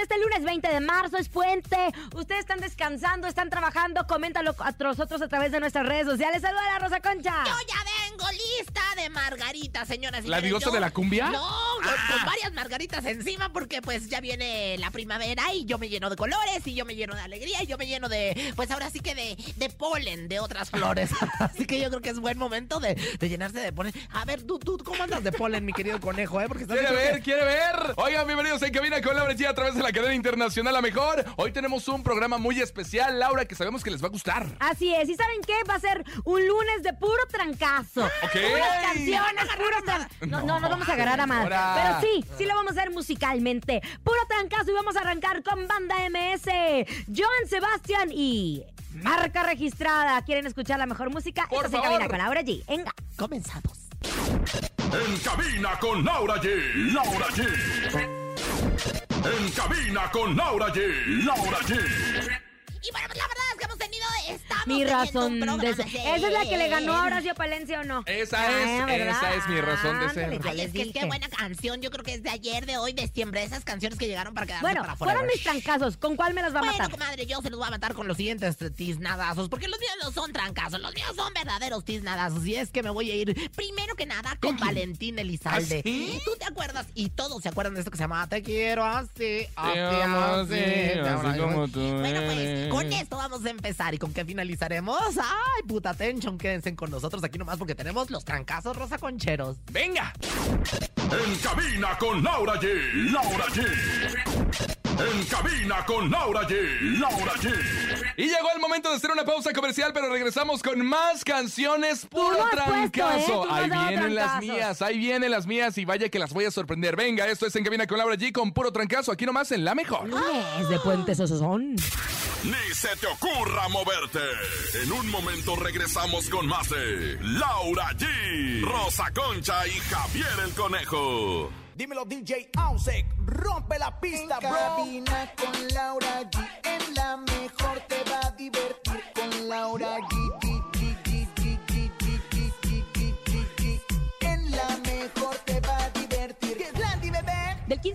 Este lunes 20 de marzo, es puente. Ustedes están descansando, están trabajando, coméntalo a nosotros a través de nuestras redes sociales. Saluda a la Rosa Concha. Yo ya vengo lista de margaritas, señoras y ¿La diosa Yo- de la cumbia? No, con, Ah. con varias margaritas encima porque pues ya viene la primavera y yo me lleno de colores y yo me lleno de alegría y yo me lleno de, pues ahora sí que de, de polen de otras flores. Así que yo creo que es buen momento de, de llenarse de polen. A ver, tú, tú, ¿cómo andas de polen, mi querido conejo? Eh? Porque estás ¿Quiere ver? ¿Quiere ver? Oigan, bienvenidos en Cabina con Laura G a través de la cadena internacional La Mejor. Hoy tenemos un programa muy especial, Laura, que sabemos que les va a gustar. Así es, ¿y saben qué? Va a ser un lunes de puro trancazo. Ok. Puras canciones, puros tran- No, no, no vamos a agarrar a más. Pero sí, sí lo vamos a hacer musicalmente. Puro trancazo y vamos a arrancar con Banda MS. Joan Sebastián y marca registrada. ¿Quieren escuchar la mejor música? Por Esto se favor. encamina con Laura G. Venga. Comenzamos. En cabina con Laura G. Laura G. En cabina con Laura G. Laura G. Y bueno, la Mi razón de ser. ¿Esa es la que le ganó a Horacio Palencia o no? Esa Ah, es, ¿verdad? esa es mi razón de ser. Ay, les es que dije. qué buena canción. Yo creo que es de ayer, de hoy, de siempre. Esas canciones que llegaron para quedarse Bueno, para fueron mis trancazos. ¿Con cuál me las va a Bueno, matar? comadre, yo se los voy a matar con los siguientes tiznadazos, porque los míos no son trancazos, los míos son verdaderos tiznadazos. Y es que me voy a ir, primero que nada, con Valentín Elizalde. ¿Ah, sí? ¿Tú te acuerdas? Y todos se acuerdan de esto que se llama Te quiero así, así, amo así, así. así como tú Bueno, pues, eres. con esto vamos a empezar. ¿Y con qué Ay, puta tension, quédense con nosotros aquí nomás porque tenemos los trancazos rosa concheros. ¡Venga! En cabina con Laura G. Laura G. En cabina con Laura G. Laura G. Y llegó el momento de hacer una pausa comercial, pero regresamos con más canciones puro no has puesto, ¿eh? trancazo. No ahí vienen las mías, ahí vienen las mías y vaya que las voy a sorprender. Venga, esto es En Cabina con Laura G con puro trancazo, aquí nomás en La Mejor. Lunes de puentes esos son. Ni se te ocurra moverte. En un momento regresamos con más de Laura G, Rosa Concha y Javier el Conejo. Dímelo DJ Ausek, rompe la pista, En bro. cabina con Laura G.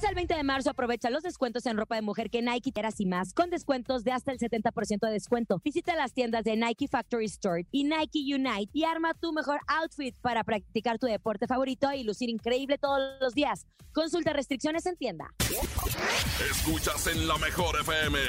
11 al 20 de marzo aprovecha los descuentos en ropa de mujer que Nike Teras y más, con descuentos de hasta el 70% de descuento. Visita las tiendas de Nike Factory Store y Nike Unite y arma tu mejor outfit para practicar tu deporte favorito y lucir increíble todos los días. Consulta restricciones en tienda. Escuchas en la mejor FM.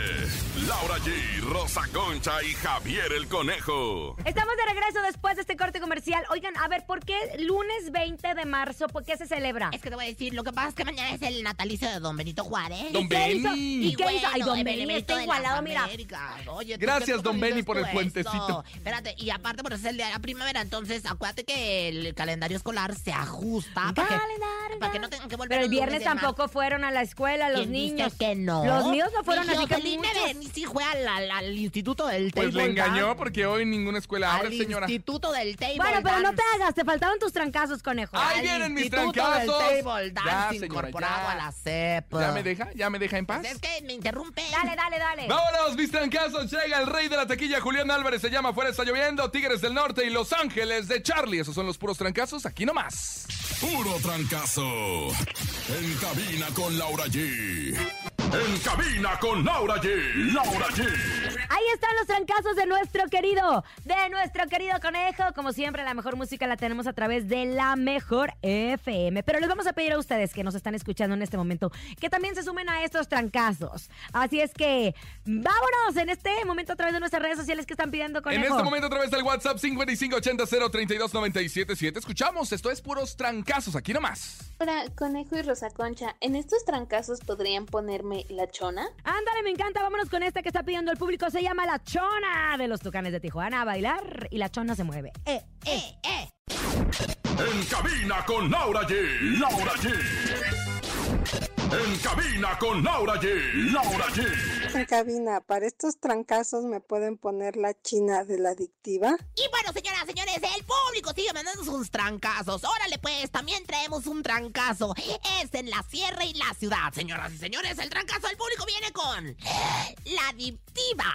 Laura G, Rosa Concha y Javier el Conejo. Estamos de regreso después de este corte comercial. Oigan, a ver, ¿por qué lunes 20 de marzo? ¿Por qué se celebra? Es que te voy a decir, lo que pasa es que mañana es el Natal natalicio de Don Benito Juárez. Don hizo? Beni. ¿Y qué hizo? Ay, don benemérito está igualado, mira. Américas. Oye, ¿tú Gracias, don Beni, dices por el puentecito. Espérate, y aparte, por eso es el día de la primavera, entonces acuérdate que el calendario escolar se ajusta para que, Calendario. para que no tengan que volver Pero el viernes tampoco fueron a la escuela los ¿Quién dice niños. que no? Los míos no fueron, Mi así que muchos. Sí fue al, al- al instituto del Pues le engañó porque hoy ninguna escuela Al abre, señora. instituto del table Bueno, pero no te hagas, te faltaban tus trancazos, conejo. Ahí vienen mis trancazos. del table dance Ya, señora, incorporado ya. a la ¿Ya me deja? ¿Ya me deja en paz? Pues es que me interrumpe. Dale, dale, dale. Vámonos, mis trancazos. Llega el rey de la taquilla, Julián Álvarez. Se llama Fuera está lloviendo. Tigres del Norte y Los Ángeles de Charlie. Esos son los puros trancazos. Aquí nomás. Puro trancazo. En cabina con Laura G. En cabina con Laura G. Laura G. Ahí están los trancazos de nuestro querido, de nuestro querido conejo. Como siempre, la mejor música la tenemos a través de la mejor FM. Pero les vamos a pedir a ustedes que nos están escuchando en este momento que también se sumen a estos trancazos. Así es que vámonos en este momento a través de nuestras redes sociales que están pidiendo conejo. En este momento, a través del WhatsApp 5580-032-977. Escuchamos. Esto es puros trancazos. Aquí nomás. Hola, Conejo y Rosa Concha. ¿En estos trancazos podrían ponerme la chona? Ándale, me encanta. Vámonos con esta que está pidiendo el público. Se llama La Chona de los Tucanes de Tijuana a bailar y la chona se mueve. Eh, Eh, eh. En cabina con Laura G. Laura G. En cabina con Laura G. Laura G. En cabina, para estos trancazos me pueden poner la china de la adictiva. Y bueno, señoras, señores, el público sigue mandando sus trancazos. Órale, pues, también traemos un trancazo. Es en la sierra y la ciudad. Señoras y señores, el trancazo del público viene con la adictiva.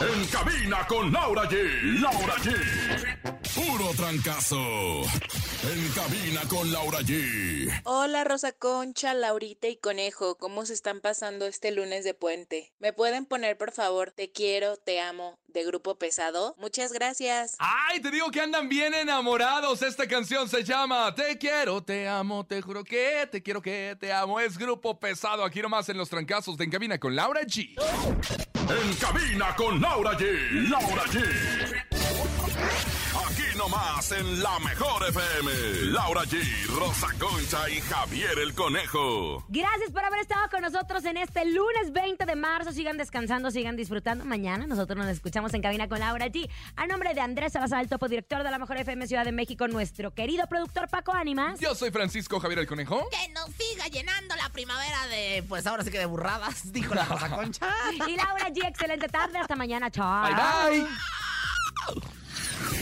En cabina con Laura G. Laura G. Puro trancazo. En cabina con Laura G. Hola, Rosa Concha, Laurita y Conejo. ¿Cómo se están pasando este lunes de puente? ¿Me pueden poner, por favor, Te quiero, te amo, de Grupo Pesado? Muchas gracias. Ay, te digo que andan bien enamorados. Esta canción se llama Te quiero, te amo, te juro que te quiero que te amo. Es grupo pesado aquí nomás en los trancazos de En Cabina con Laura G. En cabina con Laura G. Laura G. Aquí nomás en la mejor FM. Laura G, Rosa Concha y Javier el Conejo. Gracias por haber estado con nosotros en este lunes 20 de marzo. Sigan descansando, sigan disfrutando. Mañana nosotros nos escuchamos en cabina con Laura G. A nombre de Andrés Salazar, el topo director de la Mejor FM Ciudad de México, nuestro querido productor Paco Ánimas. Yo soy Francisco Javier el Conejo. Que nos siga llenando la primavera de, pues ahora sí que de burradas, dijo la Rosa Concha. Y Laura G, excelente tarde. Hasta mañana. Chao. Bye bye.